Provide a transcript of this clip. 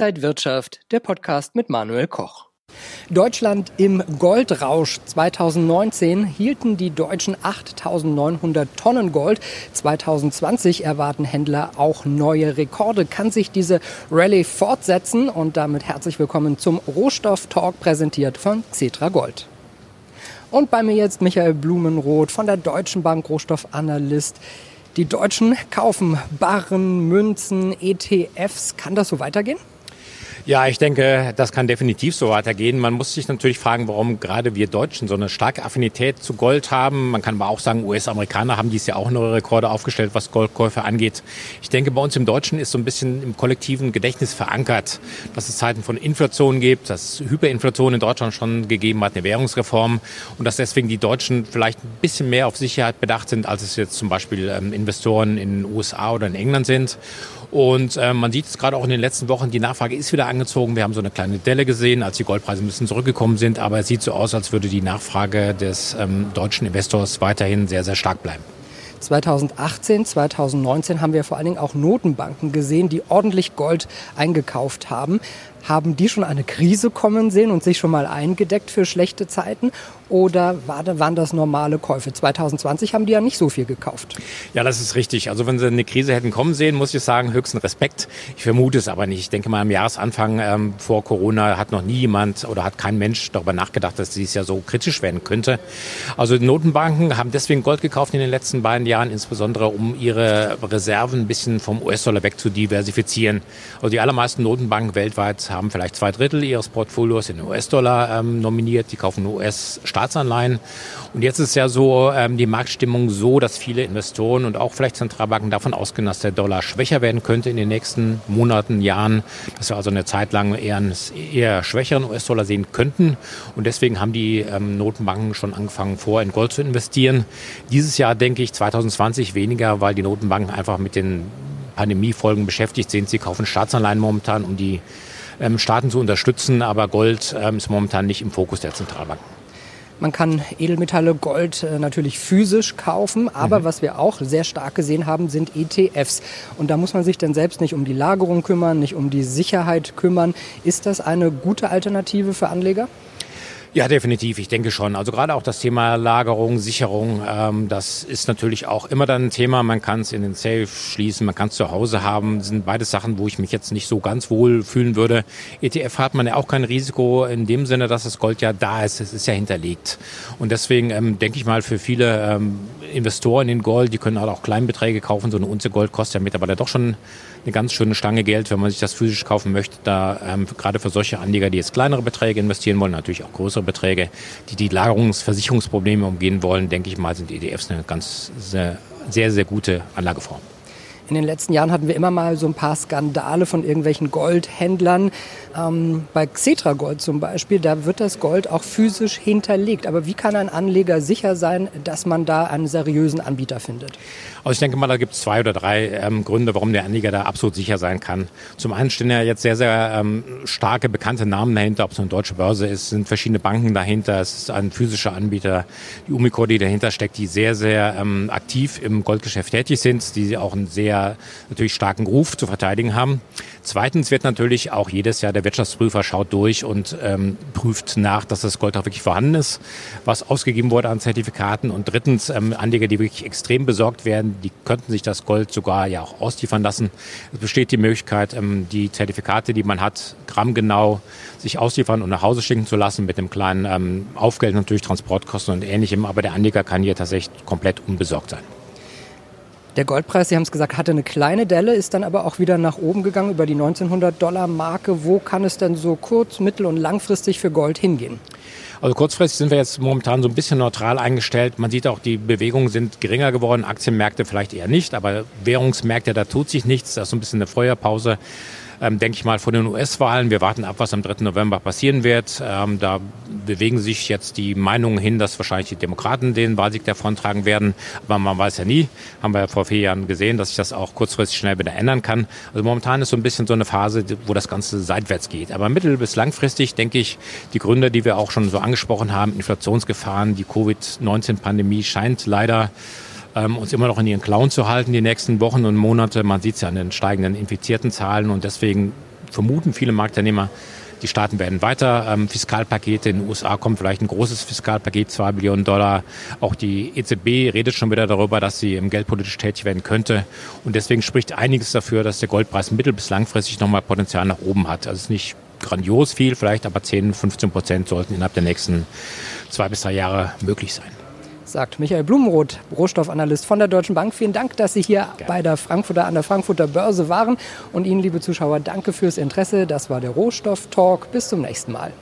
Inside Wirtschaft, der Podcast mit Manuel Koch. Deutschland im Goldrausch 2019 hielten die Deutschen 8.900 Tonnen Gold. 2020 erwarten Händler auch neue Rekorde. Kann sich diese Rallye fortsetzen? Und damit herzlich willkommen zum Rohstoff-Talk, präsentiert von Xetra Gold. Und bei mir jetzt Michael Blumenroth von der Deutschen Bank, Rohstoffanalyst. Die Deutschen kaufen Barren, Münzen, ETFs. Kann das so weitergehen? Ja, ich denke, das kann definitiv so weitergehen. Man muss sich natürlich fragen, warum gerade wir Deutschen so eine starke Affinität zu Gold haben. Man kann aber auch sagen, US-Amerikaner haben dies ja auch neue Rekorde aufgestellt, was Goldkäufe angeht. Ich denke, bei uns im Deutschen ist so ein bisschen im kollektiven Gedächtnis verankert, dass es Zeiten von Inflation gibt, dass Hyperinflation in Deutschland schon gegeben hat, eine Währungsreform und dass deswegen die Deutschen vielleicht ein bisschen mehr auf Sicherheit bedacht sind, als es jetzt zum Beispiel ähm, Investoren in den USA oder in England sind. Und äh, man sieht es gerade auch in den letzten Wochen, die Nachfrage ist wieder angezogen. Wir haben so eine kleine Delle gesehen, als die Goldpreise ein bisschen zurückgekommen sind. Aber es sieht so aus, als würde die Nachfrage des ähm, deutschen Investors weiterhin sehr, sehr stark bleiben. 2018, 2019 haben wir vor allen Dingen auch Notenbanken gesehen, die ordentlich Gold eingekauft haben. Haben die schon eine Krise kommen sehen und sich schon mal eingedeckt für schlechte Zeiten? Oder waren das normale Käufe? 2020 haben die ja nicht so viel gekauft. Ja, das ist richtig. Also wenn sie eine Krise hätten kommen sehen, muss ich sagen, höchsten Respekt. Ich vermute es aber nicht. Ich denke mal, am Jahresanfang ähm, vor Corona hat noch nie jemand oder hat kein Mensch darüber nachgedacht, dass dies ja so kritisch werden könnte. Also die Notenbanken haben deswegen Gold gekauft in den letzten beiden Jahren, insbesondere um ihre Reserven ein bisschen vom US-Dollar weg zu diversifizieren. Also die allermeisten Notenbanken weltweit haben vielleicht zwei Drittel ihres Portfolios in US-Dollar ähm, nominiert. Die kaufen US-Staatsanleihen. Und jetzt ist ja so ähm, die Marktstimmung so, dass viele Investoren und auch vielleicht Zentralbanken davon ausgehen, dass der Dollar schwächer werden könnte in den nächsten Monaten, Jahren. Dass wir also eine Zeit lang eher einen eher schwächeren US-Dollar sehen könnten. Und deswegen haben die ähm, Notenbanken schon angefangen, vor in Gold zu investieren. Dieses Jahr denke ich 2020 weniger, weil die Notenbanken einfach mit den Pandemiefolgen beschäftigt sind. Sie kaufen Staatsanleihen momentan, um die ähm, Staaten zu unterstützen, aber Gold ähm, ist momentan nicht im Fokus der Zentralbanken. Man kann Edelmetalle, Gold äh, natürlich physisch kaufen, aber mhm. was wir auch sehr stark gesehen haben, sind ETFs. Und da muss man sich dann selbst nicht um die Lagerung kümmern, nicht um die Sicherheit kümmern. Ist das eine gute Alternative für Anleger? Ja, definitiv. Ich denke schon. Also gerade auch das Thema Lagerung, Sicherung, ähm, das ist natürlich auch immer dann ein Thema. Man kann es in den Safe schließen, man kann es zu Hause haben. Das sind beide Sachen, wo ich mich jetzt nicht so ganz wohl fühlen würde. ETF hat man ja auch kein Risiko in dem Sinne, dass das Gold ja da ist. Es ist ja hinterlegt. Und deswegen ähm, denke ich mal, für viele ähm, Investoren in Gold, die können halt auch Kleinbeträge kaufen. So eine Unze Gold kostet ja mittlerweile doch schon eine ganz schöne Stange Geld, wenn man sich das physisch kaufen möchte. Da ähm, gerade für solche Anleger, die jetzt kleinere Beträge investieren wollen, natürlich auch größere Beträge, die die Lagerungsversicherungsprobleme umgehen wollen, denke ich mal, sind ETFs eine ganz sehr, sehr, sehr gute Anlageform. In den letzten Jahren hatten wir immer mal so ein paar Skandale von irgendwelchen Goldhändlern. Ähm, bei Xetra Gold zum Beispiel, da wird das Gold auch physisch hinterlegt. Aber wie kann ein Anleger sicher sein, dass man da einen seriösen Anbieter findet? Also ich denke mal, da gibt es zwei oder drei ähm, Gründe, warum der Anleger da absolut sicher sein kann. Zum einen stehen ja jetzt sehr, sehr ähm, starke, bekannte Namen dahinter, ob es eine deutsche Börse ist, sind verschiedene Banken dahinter, es ist ein physischer Anbieter, die Umicore, die dahinter steckt, die sehr, sehr ähm, aktiv im Goldgeschäft tätig sind, die auch einen sehr natürlich starken Ruf zu verteidigen haben. Zweitens wird natürlich auch jedes Jahr der Wirtschaftsprüfer schaut durch und ähm, prüft nach, dass das Gold auch wirklich vorhanden ist, was ausgegeben wurde an Zertifikaten. Und drittens ähm, Anleger, die wirklich extrem besorgt werden, die könnten sich das Gold sogar ja auch ausliefern lassen. Es besteht die Möglichkeit, ähm, die Zertifikate, die man hat, grammgenau sich ausliefern und nach Hause schicken zu lassen mit dem kleinen ähm, Aufgeld natürlich Transportkosten und ähnlichem. Aber der Anleger kann hier tatsächlich komplett unbesorgt sein. Der Goldpreis, Sie haben es gesagt, hatte eine kleine Delle, ist dann aber auch wieder nach oben gegangen über die 1900 Dollar Marke. Wo kann es denn so kurz-, mittel- und langfristig für Gold hingehen? Also kurzfristig sind wir jetzt momentan so ein bisschen neutral eingestellt. Man sieht auch, die Bewegungen sind geringer geworden. Aktienmärkte vielleicht eher nicht, aber Währungsmärkte, da tut sich nichts. Da ist so ein bisschen eine Feuerpause ähm, denke ich mal, vor den US-Wahlen. Wir warten ab, was am 3. November passieren wird. Ähm, da bewegen sich jetzt die Meinungen hin, dass wahrscheinlich die Demokraten den Wahlsieg davontragen werden. Aber man weiß ja nie. Haben wir ja vor vier Jahren gesehen, dass sich das auch kurzfristig schnell wieder ändern kann. Also momentan ist so ein bisschen so eine Phase, wo das Ganze seitwärts geht. Aber mittel- bis langfristig denke ich, die Gründe, die wir auch schon so angesprochen haben, Inflationsgefahren, die Covid-19-Pandemie scheint leider ähm, uns immer noch in ihren Klauen zu halten die nächsten Wochen und Monate. Man sieht es ja an den steigenden infizierten Zahlen und deswegen vermuten viele Marktteilnehmer, die Staaten werden weiter ähm, Fiskalpakete. In den USA kommt vielleicht ein großes Fiskalpaket, zwei Billionen Dollar. Auch die EZB redet schon wieder darüber, dass sie geldpolitisch tätig werden könnte. Und deswegen spricht einiges dafür, dass der Goldpreis mittel- bis langfristig nochmal Potenzial nach oben hat. Also es ist nicht grandios viel, vielleicht aber 10, 15 Prozent sollten innerhalb der nächsten zwei bis drei Jahre möglich sein sagt Michael Blumenroth, Rohstoffanalyst von der Deutschen Bank. Vielen Dank, dass Sie hier Gerne. bei der Frankfurter an der Frankfurter Börse waren. Und Ihnen, liebe Zuschauer, danke fürs Interesse. Das war der Rohstoff Talk. Bis zum nächsten Mal.